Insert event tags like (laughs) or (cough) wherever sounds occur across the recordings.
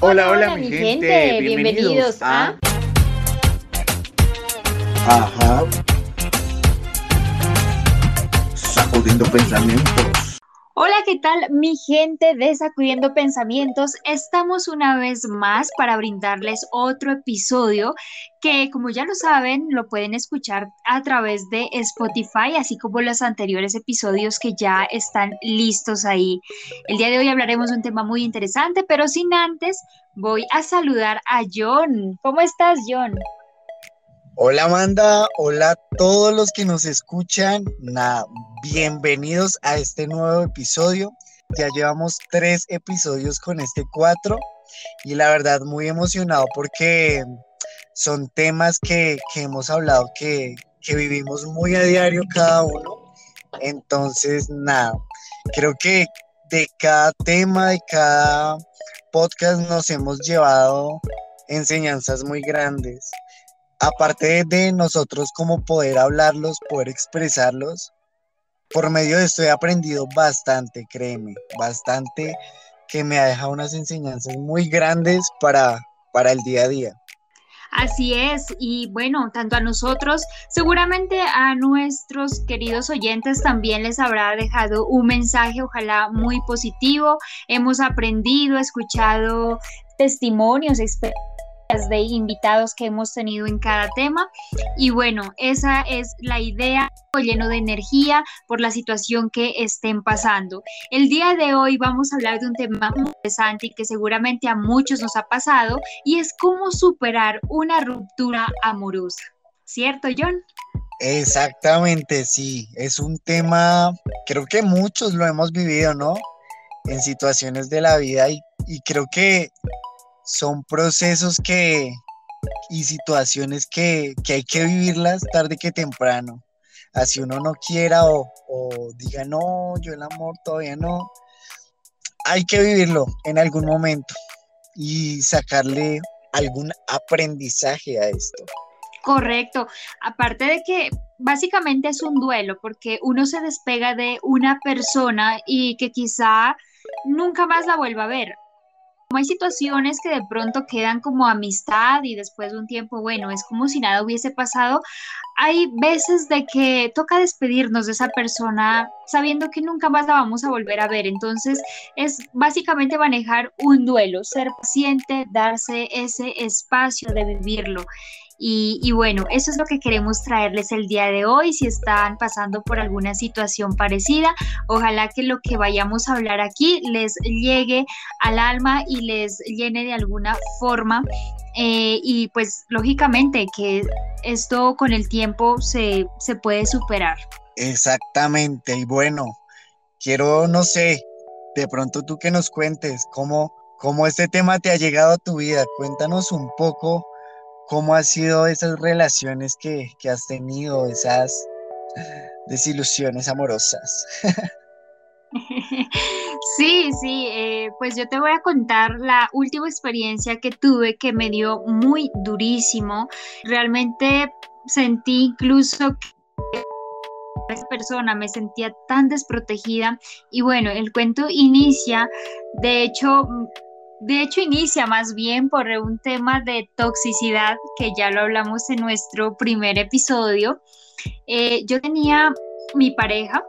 Hola, hola, mi gente. Bienvenidos, a... Ajá. Sacudiendo pensamientos. Hola, ¿qué tal mi gente de Sacudiendo Pensamientos? Estamos una vez más para brindarles otro episodio que, como ya lo saben, lo pueden escuchar a través de Spotify, así como los anteriores episodios que ya están listos ahí. El día de hoy hablaremos de un tema muy interesante, pero sin antes voy a saludar a John. ¿Cómo estás, John? Hola Amanda, hola a todos los que nos escuchan. Nada, bienvenidos a este nuevo episodio. Ya llevamos tres episodios con este cuatro y la verdad muy emocionado porque son temas que, hemos hablado que, que vivimos muy a diario cada uno. Entonces, nada, creo que de cada tema, de cada podcast nos hemos llevado enseñanzas muy grandes aparte de nosotros como poder hablarlos, poder expresarlos, por medio de esto he aprendido bastante, créeme, bastante que me ha dejado unas enseñanzas muy grandes para, para el día a día. Así es, y bueno, tanto a nosotros, seguramente a nuestros queridos oyentes también les habrá dejado un mensaje, ojalá muy positivo. Hemos aprendido, escuchado testimonios, experiencias de invitados que hemos tenido en cada tema. Y bueno, esa es la idea, lleno de energía por la situación que estén pasando. El día de hoy vamos a hablar de un tema muy interesante y que seguramente a muchos nos ha pasado y es cómo superar una ruptura amorosa. ¿Cierto, John? Exactamente, sí. Es un tema, creo que muchos lo hemos vivido, ¿no? En situaciones de la vida y, y creo que son procesos que y situaciones que, hay que vivirlas tarde que temprano. Así uno no quiera o, diga, no, yo el amor todavía no. Hay que vivirlo en algún momento y sacarle algún aprendizaje a esto. Correcto. Aparte de que básicamente es un duelo porque uno se despega de una persona y que quizá nunca más la vuelva a ver hay situaciones que de pronto quedan como amistad y después de un tiempo, bueno, es como si nada hubiese pasado. Hay veces de que toca despedirnos de esa persona sabiendo que nunca más la vamos a volver a ver. Entonces es básicamente manejar un duelo, ser paciente, darse ese espacio de vivirlo. Y, bueno, eso es lo que queremos traerles el día de hoy. Si están pasando por alguna situación parecida, ojalá que lo que vayamos a hablar aquí les llegue al alma y les llene de alguna forma. Eh, y pues lógicamente que esto con el tiempo se, se puede superar. Exactamente. Y bueno, quiero, no sé, de pronto tú que nos cuentes cómo, cómo este tema te ha llegado a tu vida. Cuéntanos un poco ¿Cómo han sido esas relaciones que, has tenido, esas desilusiones amorosas? (laughs) Sí, sí, eh, pues yo te voy a contar la última experiencia que tuve que me dio muy durísimo. Realmente sentí incluso que esa persona me sentía tan desprotegida y bueno, el cuento inicia, de hecho de hecho, inicia más bien por un tema de toxicidad, que ya lo hablamos en nuestro primer episodio. Eh, yo tenía mi pareja,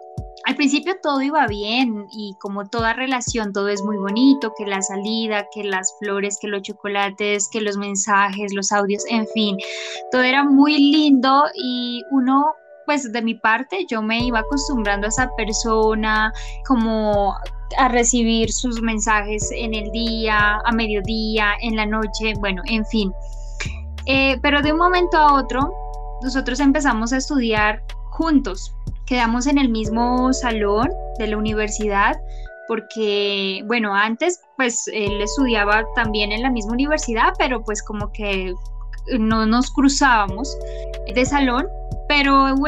al principio todo iba bien y como toda relación todo es muy bonito, que la salida, que las flores, que los chocolates, que los mensajes, los audios, en fin, todo era muy lindo y uno pues de mi parte yo me iba acostumbrando a esa persona como a recibir sus mensajes en el día, a mediodía, en la noche, bueno, en fin. Eh, pero de un momento a otro, nosotros empezamos a estudiar juntos. Quedamos en el mismo salón de la universidad porque, bueno, antes pues él estudiaba también en la misma universidad, pero pues como que no nos cruzábamos de salón, pero hubo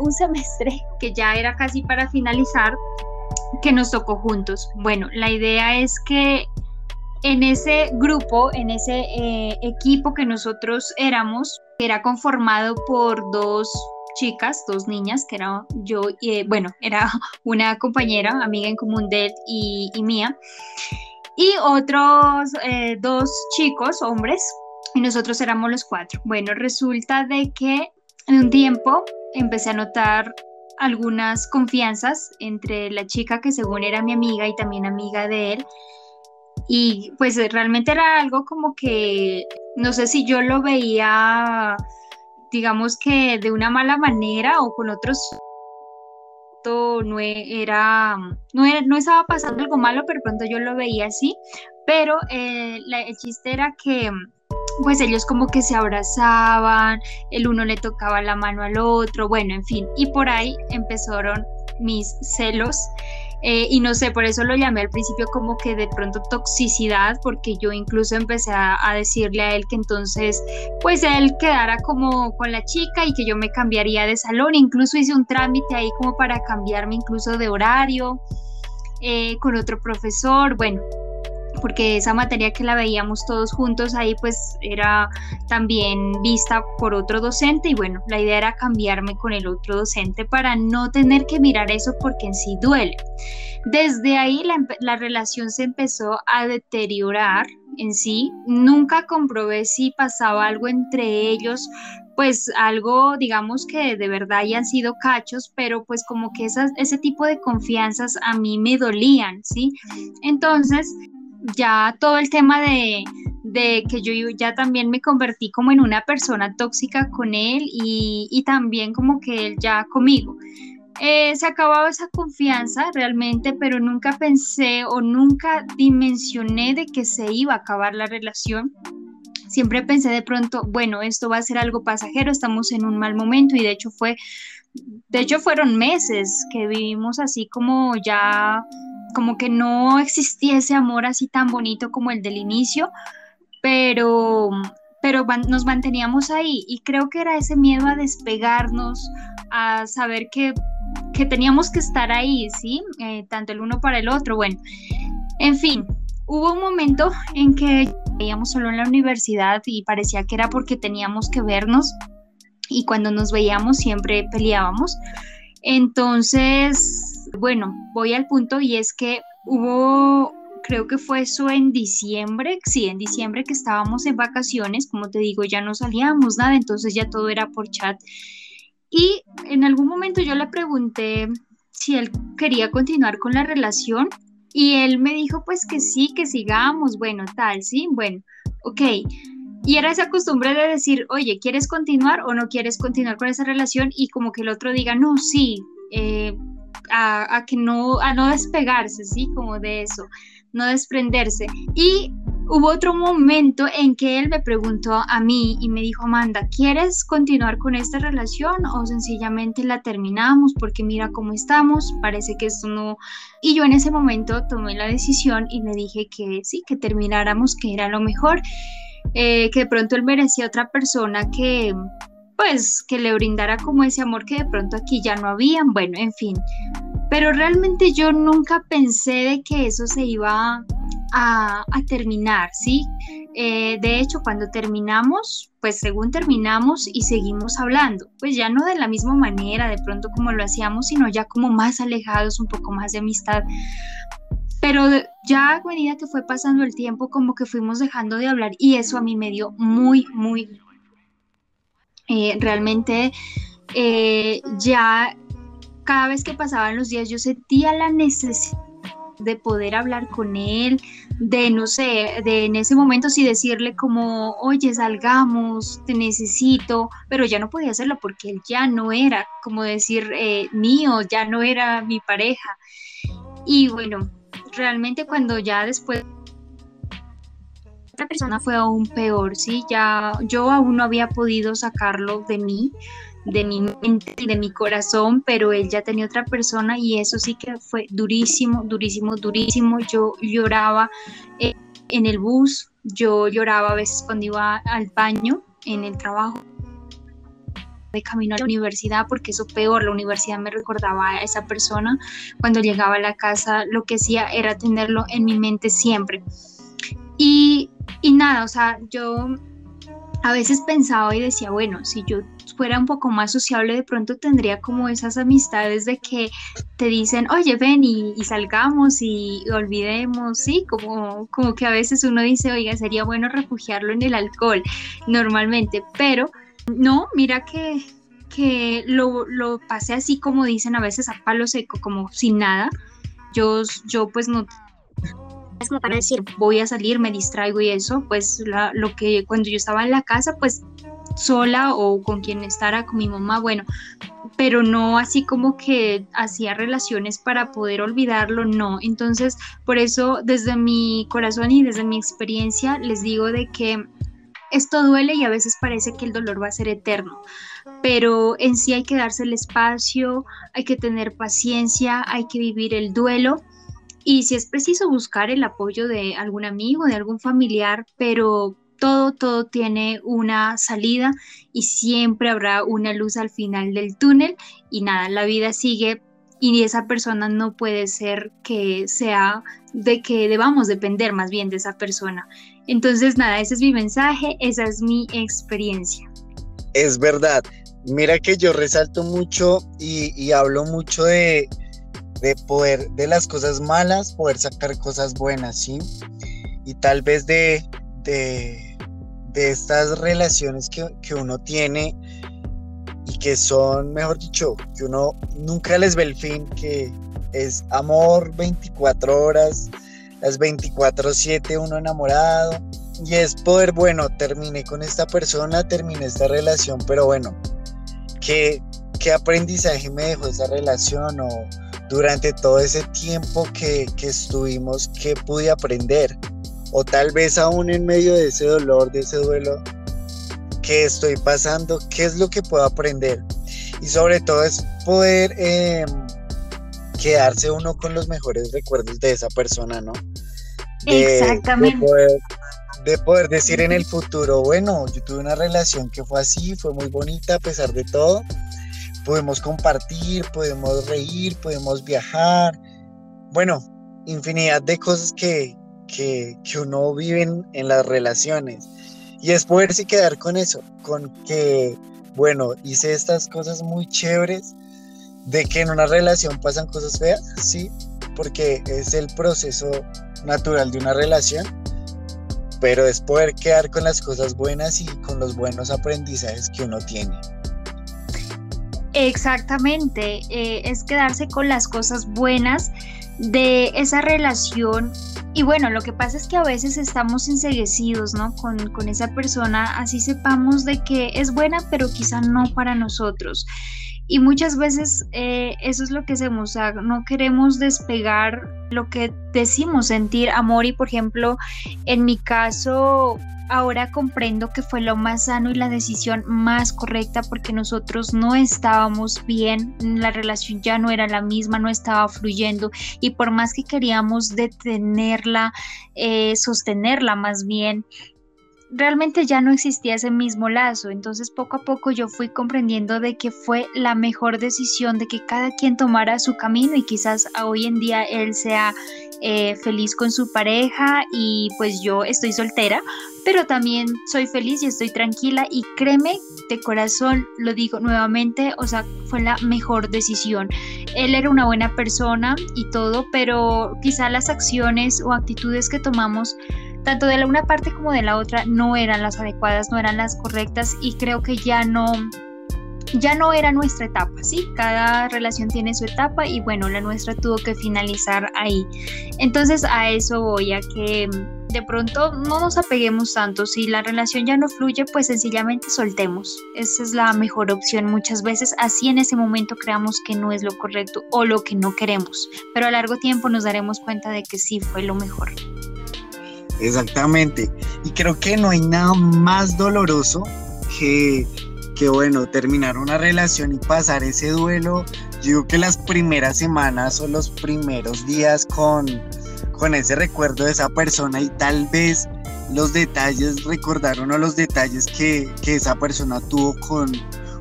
un semestre que ya era casi para finalizar que nos tocó juntos. Bueno, la idea es que en ese grupo, en ese eh, equipo que nosotros éramos, era conformado por dos chicas, dos niñas, que era yo, y bueno, era (laughs) una compañera, amiga en común de él y, y mía. y otros eh, dos chicos, hombres, y nosotros éramos los cuatro. Bueno, resulta de que en un tiempo empecé a notar algunas confianzas entre la chica que según era mi amiga y también amiga de él. Y pues realmente era algo como que, no sé si yo lo veía, digamos que de una mala manera o con otros no era, no, no estaba pasando algo malo, pero pronto yo lo veía así, pero eh, el chiste era que pues ellos como que se abrazaban, el uno le tocaba la mano al otro, bueno, en fin, y por ahí empezaron mis celos. Eh, y no sé, por eso lo llamé al principio como que de pronto toxicidad, porque yo incluso empecé a, decirle a él que entonces, pues él quedara como con la chica y que yo me cambiaría de salón. Incluso hice un trámite ahí como para cambiarme incluso de horario eh, con otro profesor. Bueno, porque esa materia que la veíamos todos juntos ahí pues era también vista por otro docente y bueno, la idea era cambiarme con el otro docente para no tener que mirar eso porque en sí duele. Desde ahí la, la relación se empezó a deteriorar en sí, nunca comprobé si pasaba algo entre ellos, pues algo, digamos que de verdad hayan sido cachos, pero pues como que esas, ese tipo de confianzas a mí me dolían, ¿sí? Entonces, ya todo el tema de, que yo ya también me convertí como en una persona tóxica con él y, también como que él ya conmigo. Eh, se acababa esa confianza realmente, pero nunca pensé o nunca dimensioné de que se iba a acabar la relación. Siempre pensé de pronto, bueno, esto va a ser algo pasajero, estamos en un mal momento y de hecho fue, de hecho fueron meses que vivimos así como ya como que no existía ese amor así tan bonito como el del inicio, pero, pero nos manteníamos ahí y creo que era ese miedo a despegarnos, a saber que, teníamos que estar ahí, ¿sí? Eh, tanto el uno para el otro, bueno, en fin, hubo un momento en que veíamos solo en la universidad y parecía que era porque teníamos que vernos y cuando nos veíamos siempre peleábamos. Entonces, bueno, voy al punto y es que hubo, creo que fue eso en diciembre, sí, en diciembre que estábamos en vacaciones, como te digo, ya no salíamos nada, entonces ya todo era por chat. Y en algún momento yo le pregunté si él quería continuar con la relación y él me dijo pues que sí, que sigamos, bueno, tal, sí, bueno, ok. Y era esa costumbre de decir, oye, ¿quieres continuar o no quieres continuar con esa relación? Y como que el otro diga, no, sí, eh, a, que no, a no despegarse, ¿sí? Como de eso, no desprenderse. Y hubo otro momento en que él me preguntó a mí y me dijo, Amanda, ¿quieres continuar con esta relación o sencillamente la terminamos porque mira cómo estamos? Parece que esto no... Y yo en ese momento tomé la decisión y le dije que sí, que termináramos, que era lo mejor, eh, que de pronto él merecía otra persona que pues que le brindara como ese amor que de pronto aquí ya no habían, bueno, en fin. Pero realmente yo nunca pensé de que eso se iba a, terminar, ¿sí? Eh, de hecho, cuando terminamos, pues según terminamos y seguimos hablando, pues ya no de la misma manera, de pronto como lo hacíamos, sino ya como más alejados, un poco más de amistad. Pero ya a medida que fue pasando el tiempo, como que fuimos dejando de hablar y eso a mí me dio muy, muy eh, realmente eh, ya cada vez que pasaban los días yo sentía la necesidad de poder hablar con él, de no sé, de en ese momento sí decirle como, oye, salgamos, te necesito, pero ya no podía hacerlo porque él ya no era, como decir, eh, mío, ya no era mi pareja. Y bueno, realmente cuando ya después otra persona fue aún peor, ¿sí? Ya yo aún no había podido sacarlo de mí, de mi mente y de mi corazón, pero él ya tenía otra persona y eso sí que fue durísimo, durísimo, durísimo. Yo lloraba eh, en el bus, yo lloraba a veces cuando iba al baño en el trabajo de camino a la universidad, porque eso peor, la universidad me recordaba a esa persona. Cuando llegaba a la casa, lo que hacía era tenerlo en mi mente siempre. Y, y nada, o sea, yo a veces pensaba y decía, bueno, si yo fuera un poco más sociable, de pronto tendría como esas amistades de que te dicen, oye, ven y, salgamos y, olvidemos, ¿sí? Como, como que a veces uno dice, oiga, sería bueno refugiarlo en el alcohol normalmente, pero no, mira que, que lo, lo pasé así como dicen a veces a palo seco, como sin nada. Yo, yo pues no es como para decir voy a salir, me distraigo y eso, pues lo que cuando yo estaba en la casa, pues sola o con quien estara, con mi mamá, bueno, pero no así como que hacía relaciones para poder olvidarlo, no. Entonces, por eso desde mi corazón y desde mi experiencia les digo de que esto duele y a veces parece que el dolor va a ser eterno, pero en sí hay que darse el espacio, hay que tener paciencia, hay que vivir el duelo y si es preciso buscar el apoyo de algún amigo, de algún familiar, pero todo, todo tiene una salida y siempre habrá una luz al final del túnel y nada, la vida sigue y esa persona no puede ser que sea de que debamos depender más bien de esa persona. Entonces, nada, ese es mi mensaje, esa es mi experiencia. Es verdad. Mira que yo resalto mucho y, hablo mucho de, poder, de las cosas malas, poder sacar cosas buenas, ¿sí? Y tal vez de, de, estas relaciones que, que uno tiene y que son, mejor dicho, que uno nunca les ve el fin, que es amor 24 horas, las 24/7 uno enamorado y es poder, bueno, terminé con esta persona, terminé esta relación, pero bueno, ¿qué, qué aprendizaje me dejó esa relación o durante todo ese tiempo que, que estuvimos, qué pude aprender? O tal vez aún en medio de ese dolor, de ese duelo que estoy pasando, qué es lo que puedo aprender. Y sobre todo es poder eh, quedarse uno con los mejores recuerdos de esa persona, ¿no? Exactamente. De poder, decir en el futuro, bueno, yo tuve una relación que fue así, fue muy bonita a pesar de todo. Podemos compartir, podemos reír, podemos viajar. Bueno, infinidad de cosas que, que, que uno vive en, las relaciones. Y es poderse quedar con eso, con que, bueno, hice estas cosas muy chéveres, de que en una relación pasan cosas feas, sí, porque es el proceso natural de una relación, pero es poder quedar con las cosas buenas y con los buenos aprendizajes que uno tiene. Exactamente, eh, es quedarse con las cosas buenas de esa relación. Y bueno, lo que pasa es que a veces estamos enseguecidos, ¿no? Con, con esa persona, así sepamos de que es buena, pero quizá no para nosotros. Y muchas veces eh, eso es lo que hacemos, no queremos despegar lo que decimos sentir amor y por ejemplo, en mi caso, ahora comprendo que fue lo más sano y la decisión más correcta porque nosotros no estábamos bien, la relación ya no era la misma, no estaba fluyendo y por más que queríamos detenerla, eh, sostenerla más bien, realmente ya no existía ese mismo lazo, entonces poco a poco yo fui comprendiendo de que fue la mejor decisión de que cada quien tomara su camino y quizás hoy en día él sea eh, feliz con su pareja y pues yo estoy soltera, pero también soy feliz y estoy tranquila y créeme de corazón, lo digo nuevamente, o sea, fue la mejor decisión. Él era una buena persona y todo, pero quizá las acciones o actitudes que tomamos tanto de la una parte como de la otra no eran las adecuadas, no eran las correctas y creo que ya no ya no era nuestra etapa, ¿sí? Cada relación tiene su etapa y bueno, la nuestra tuvo que finalizar ahí. Entonces a eso voy, a que de pronto no nos apeguemos tanto, si la relación ya no fluye, pues sencillamente soltemos. Esa es la mejor opción muchas veces, así en ese momento creamos que no es lo correcto o lo que no queremos, pero a largo tiempo nos daremos cuenta de que sí fue lo mejor. Exactamente. Y creo que no hay nada más doloroso que, que, bueno, terminar una relación y pasar ese duelo. Yo digo que las primeras semanas o los primeros días con, con ese recuerdo de esa persona y tal vez los detalles, recordar uno los detalles que, que esa persona tuvo con,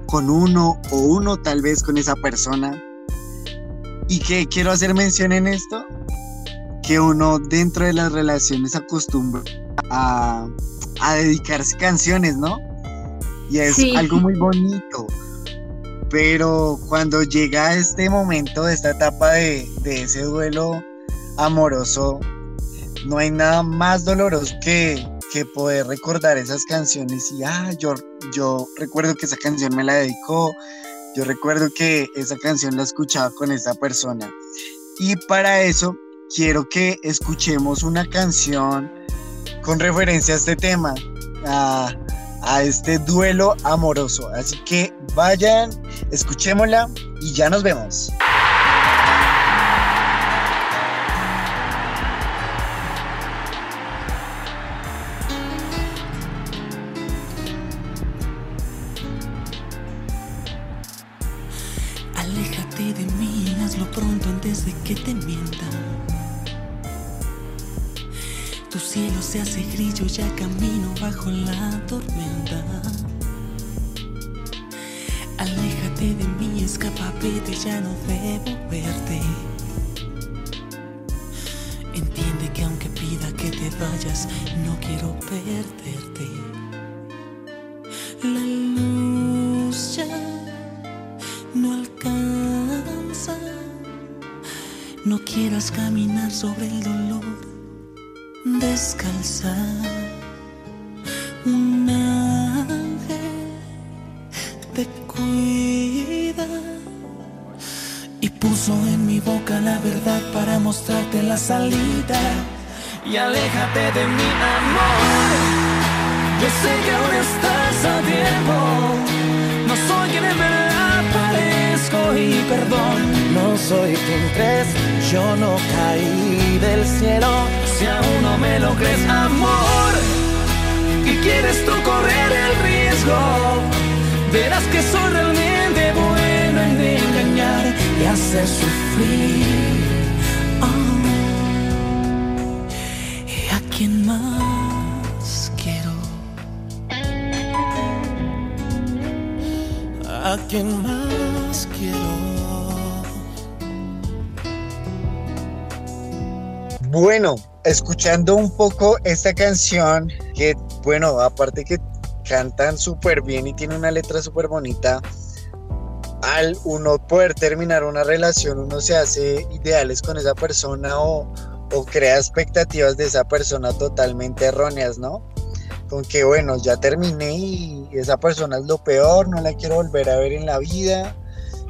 con uno o uno tal vez con esa persona. Y que quiero hacer mención en esto, que uno dentro de las relaciones acostumbra a, dedicarse canciones, ¿no? y es algo muy bonito. Pero cuando llega este momento, esta etapa de, de ese duelo amoroso, no hay nada más doloroso que, que poder recordar esas canciones y, ah, yo, yo recuerdo que esa canción me la dedicó, yo recuerdo que esa canción la escuchaba con esta persona. Y para eso quiero que escuchemos una canción con referencia a este tema, a, a este duelo amoroso. Así que vayan, escuchémosla y ya nos vemos. Se hace grillo, ya camino bajo la tormenta. Aléjate de mí, escapa, vete, ya no debo verte. Entiende que aunque pida que te vayas, no quiero perderte. Cuida y puso en mi boca la verdad para mostrarte la salida. Y aléjate de mi amor. Yo sé que aún estás a tiempo. No soy quien en verdad parezco y perdón. No soy quien crees, yo no caí del cielo si aún no me lo crees, amor, y quieres tú correr el riesgo, verás que soy realmente bueno en engañar y hacer sufrir. Oh. ¿Y a quién más quiero? ¿A quién más quiero? Bueno, escuchando un poco esta canción, que bueno, aparte que cantan súper bien y tiene una letra súper bonita, al uno poder terminar una relación, uno se hace ideales con esa persona o, o crea expectativas de esa persona totalmente erróneas, ¿no? Con que bueno, ya terminé y esa persona es lo peor, no la quiero volver a ver en la vida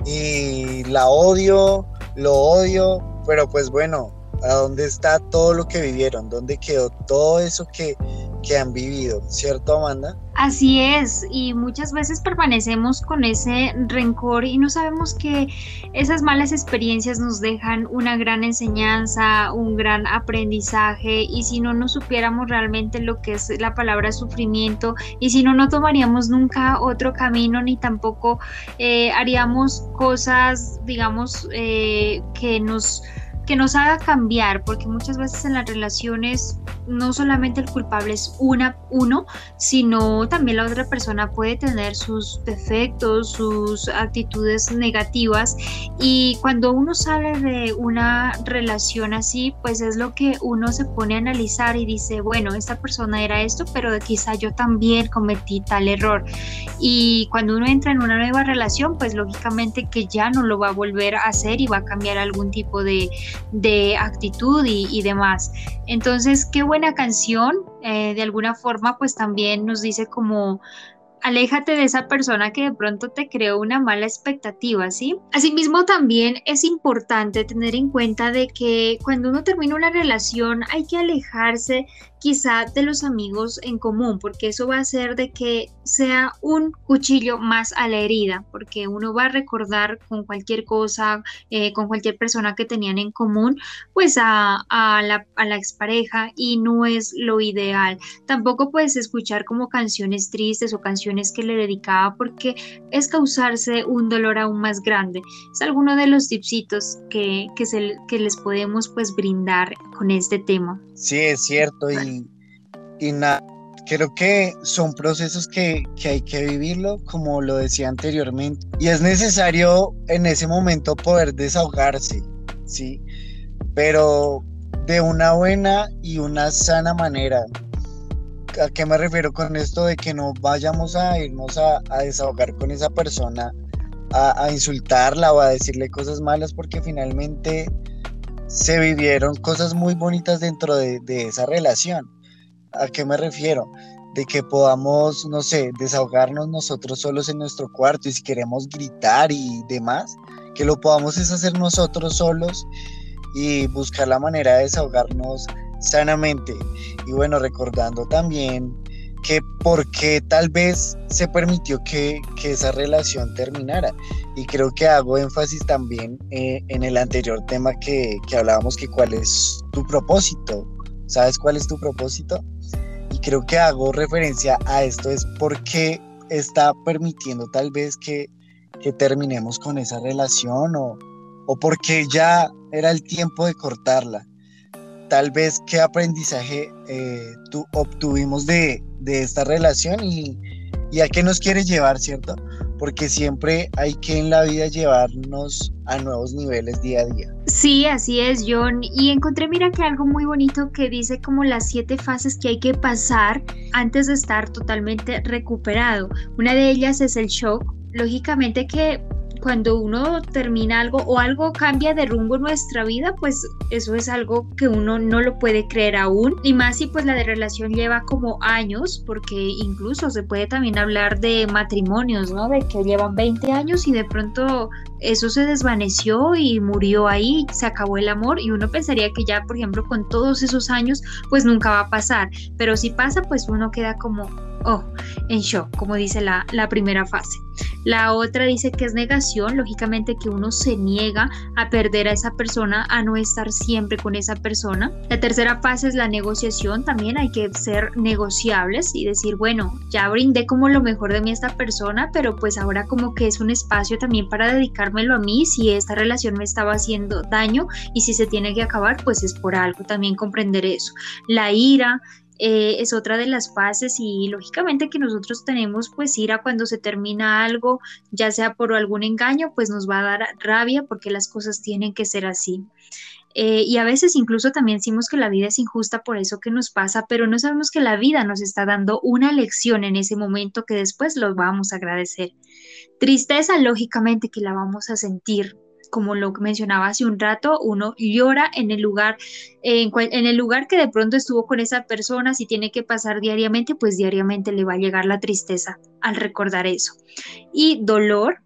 y la odio, lo odio, pero pues bueno, a dónde está todo lo que vivieron, dónde quedó todo eso que, que han vivido, ¿cierto Amanda? Así es, y muchas veces permanecemos con ese rencor y no sabemos que esas malas experiencias nos dejan una gran enseñanza, un gran aprendizaje y si no nos supiéramos realmente lo que es la palabra sufrimiento y si no, no tomaríamos nunca otro camino ni tampoco eh, haríamos cosas, digamos, eh, que nos que nos haga cambiar, porque muchas veces en las relaciones no solamente el culpable es una, uno, sino también la otra persona puede tener sus defectos, sus actitudes negativas y cuando uno sale de una relación así, pues es lo que uno se pone a analizar y dice, bueno, esta persona era esto, pero quizá yo también cometí tal error. Y cuando uno entra en una nueva relación, pues lógicamente que ya no lo va a volver a hacer y va a cambiar algún tipo de, de actitud y, y demás. Entonces, qué buena canción, eh, de alguna forma, pues también nos dice como aléjate de esa persona que de pronto te creó una mala expectativa, ¿sí? Asimismo, también es importante tener en cuenta de que cuando uno termina una relación hay que alejarse quizá de los amigos en común, porque eso va a hacer de que sea un cuchillo más a la herida, porque uno va a recordar con cualquier cosa, eh, con cualquier persona que tenían en común, pues a, la, a la expareja y no es lo ideal. Tampoco puedes escuchar como canciones tristes o canciones que le dedicaba porque es causarse un dolor aún más grande. Es alguno de los tipsitos que, que, se, que les podemos pues brindar con este tema. Sí, es cierto y, y nada, creo que son procesos que, que, hay que vivirlo, como lo decía anteriormente, y es necesario en ese momento poder desahogarse, ¿sí? Pero de una buena y una sana manera. ¿A qué me refiero con esto de que no vayamos a irnos a, desahogar con esa persona, a, insultarla o a decirle cosas malas porque finalmente se vivieron cosas muy bonitas dentro de, esa relación? ¿A qué me refiero? de que podamos, no sé, desahogarnos nosotros solos en nuestro cuarto y si queremos gritar y demás, que lo podamos es hacer nosotros solos y buscar la manera de desahogarnos sanamente. Y bueno, recordando también que por qué tal vez se permitió que, esa relación terminara. Y creo que hago énfasis también eh, en el anterior tema que, que hablábamos, que cuál es tu propósito. ¿Sabes cuál es tu propósito? Y creo que hago referencia a esto es porque está permitiendo tal vez que, que terminemos con esa relación o, o porque ya era el tiempo de cortarla tal vez qué aprendizaje eh, tú obtuvimos de, esta relación y, a qué nos quiere llevar, ¿cierto? Porque siempre hay que en la vida llevarnos a nuevos niveles día a día. Sí, así es, John. Y encontré, mira que algo muy bonito que dice como las siete fases que hay que pasar antes de estar totalmente recuperado. Una de ellas es el shock. Lógicamente que cuando uno termina algo o algo cambia de rumbo en nuestra vida, pues eso es algo que uno no lo puede creer aún. Y más si pues la de relación lleva como años, porque incluso se puede también hablar de matrimonios, ¿no? De que llevan 20 años y de pronto eso se desvaneció y murió ahí, se acabó el amor y uno pensaría que ya, por ejemplo, con todos esos años, pues nunca va a pasar. Pero si pasa, pues uno queda como, oh, en shock, como dice la, la primera fase. La otra dice que es negación, lógicamente que uno se niega a perder a esa persona, a no estar siempre con esa persona. La tercera fase es la negociación, también hay que ser negociables y decir, bueno, ya brindé como lo mejor de mí a esta persona, pero pues ahora como que es un espacio también para dedicármelo a mí, si esta relación me estaba haciendo daño y si se tiene que acabar, pues es por algo, también comprender eso. La ira, eh, es otra de las fases y lógicamente que nosotros tenemos pues ira cuando se termina algo, ya sea por algún engaño, pues nos va a dar rabia porque las cosas tienen que ser así. Eh, y a veces incluso también decimos que la vida es injusta por eso que nos pasa, pero no sabemos que la vida nos está dando una lección en ese momento que después lo vamos a agradecer. Tristeza, lógicamente que la vamos a sentir, como lo mencionaba hace un rato, uno llora en el lugar, en, el lugar que de pronto estuvo con esa persona, si tiene que pasar diariamente, pues diariamente le va a llegar la tristeza al recordar eso. Y dolor,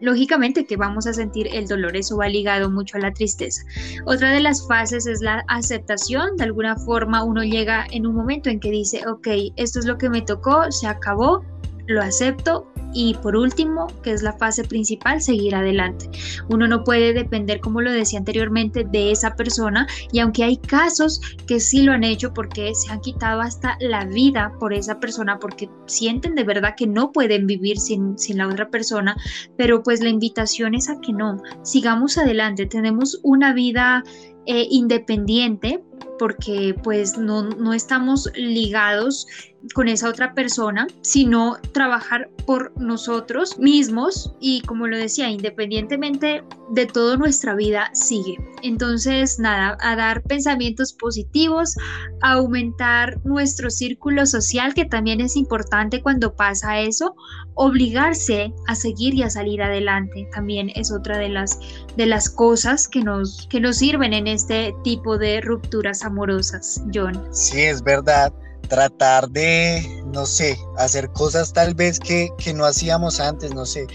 lógicamente que vamos a sentir el dolor, eso va ligado mucho a la tristeza. Otra de las fases es la aceptación, de alguna forma uno llega en un momento en que dice, ok, esto es lo que me tocó, se acabó, lo acepto y por último, que es la fase principal, seguir adelante. Uno no puede depender, como lo decía anteriormente, de esa persona y aunque hay casos que sí lo han hecho porque se han quitado hasta la vida por esa persona porque sienten de verdad que no pueden vivir sin, sin la otra persona, pero pues la invitación es a que no, sigamos adelante, tenemos una vida eh, independiente porque pues no, no estamos ligados con esa otra persona, sino trabajar por nosotros mismos y como lo decía, independientemente de toda nuestra vida sigue. Entonces, nada, a dar pensamientos positivos, a aumentar nuestro círculo social, que también es importante cuando pasa eso, obligarse a seguir y a salir adelante, también es otra de las, de las cosas que nos, que nos sirven en este tipo de rupturas amorosas, John. Sí, es verdad tratar de, no sé, hacer cosas tal vez que, no hacíamos antes, no sé,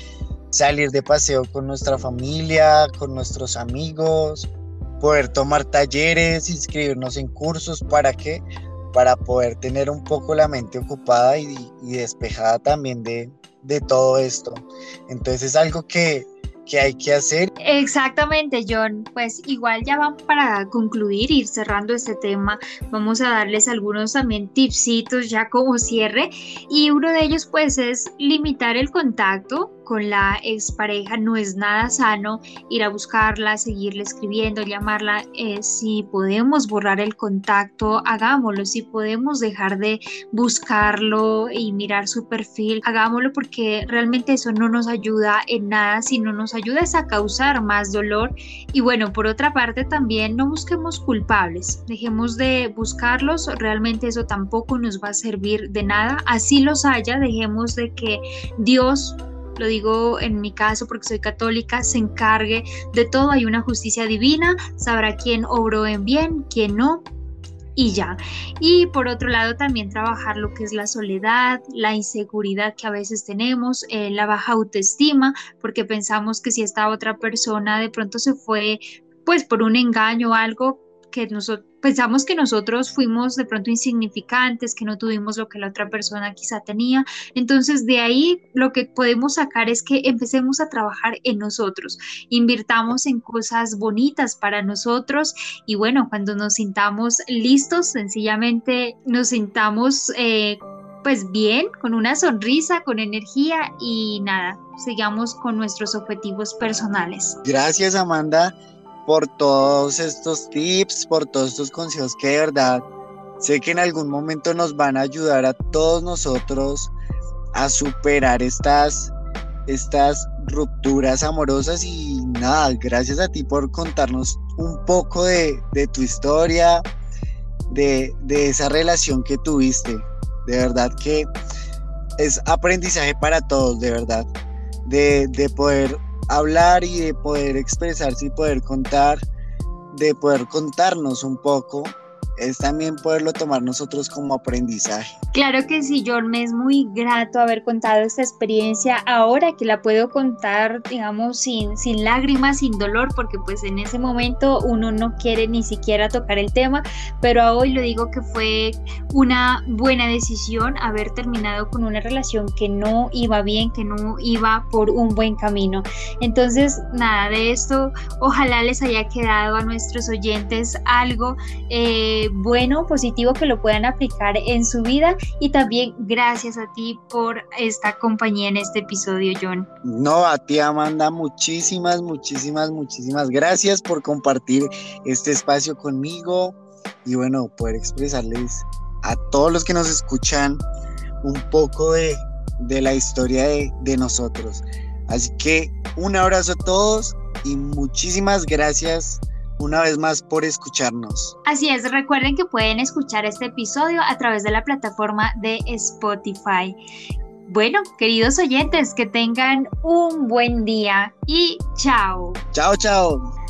salir de paseo con nuestra familia, con nuestros amigos, poder tomar talleres, inscribirnos en cursos, ¿para qué? Para poder tener un poco la mente ocupada y, despejada también de, de todo esto. Entonces es algo que, que hay que hacer. Exactamente, John. Pues igual ya vamos para concluir, ir cerrando este tema. Vamos a darles algunos también tipsitos ya como cierre. Y uno de ellos pues es limitar el contacto con la expareja no es nada sano ir a buscarla, seguirle escribiendo, llamarla. Eh, si podemos borrar el contacto, hagámoslo. Si podemos dejar de buscarlo y mirar su perfil, hagámoslo porque realmente eso no nos ayuda en nada, sino nos ayuda a causar más dolor. Y bueno, por otra parte también no busquemos culpables, dejemos de buscarlos, realmente eso tampoco nos va a servir de nada. Así los haya, dejemos de que Dios lo digo en mi caso porque soy católica, se encargue de todo, hay una justicia divina, sabrá quién obró en bien, quién no, y ya. Y por otro lado también trabajar lo que es la soledad, la inseguridad que a veces tenemos, eh, la baja autoestima, porque pensamos que si esta otra persona de pronto se fue pues por un engaño o algo que nosotros pensamos que nosotros fuimos de pronto insignificantes, que no tuvimos lo que la otra persona quizá tenía. Entonces de ahí lo que podemos sacar es que empecemos a trabajar en nosotros, invirtamos en cosas bonitas para nosotros y bueno, cuando nos sintamos listos, sencillamente nos sintamos... Eh, pues bien, con una sonrisa, con energía y nada, sigamos con nuestros objetivos personales. Gracias Amanda por todos estos tips, por todos estos consejos que de verdad sé que en algún momento nos van a ayudar a todos nosotros a superar estas, estas rupturas amorosas y nada, gracias a ti por contarnos un poco de, tu historia, de, esa relación que tuviste. De verdad que es aprendizaje para todos, de verdad, de, de poder hablar y de poder expresarse y poder contar, de poder contarnos un poco es también poderlo tomar nosotros como aprendizaje. Claro que sí, John, me es muy grato haber contado esta experiencia ahora que la puedo contar, digamos, sin, sin lágrimas, sin dolor, porque pues en ese momento uno no quiere ni siquiera tocar el tema, pero hoy lo digo que fue una buena decisión haber terminado con una relación que no iba bien, que no iba por un buen camino. Entonces, nada de esto, ojalá les haya quedado a nuestros oyentes algo. Eh, bueno, positivo que lo puedan aplicar en su vida y también gracias a ti por esta compañía en este episodio, John. No, a ti Amanda, muchísimas, muchísimas, muchísimas gracias por compartir este espacio conmigo y bueno, poder expresarles a todos los que nos escuchan un poco de, la historia de, de nosotros. Así que un abrazo a todos y muchísimas gracias una vez más por escucharnos. Así es, recuerden que pueden escuchar este episodio a través de la plataforma de Spotify. Bueno, queridos oyentes, que tengan un buen día y chao. Chao, chao.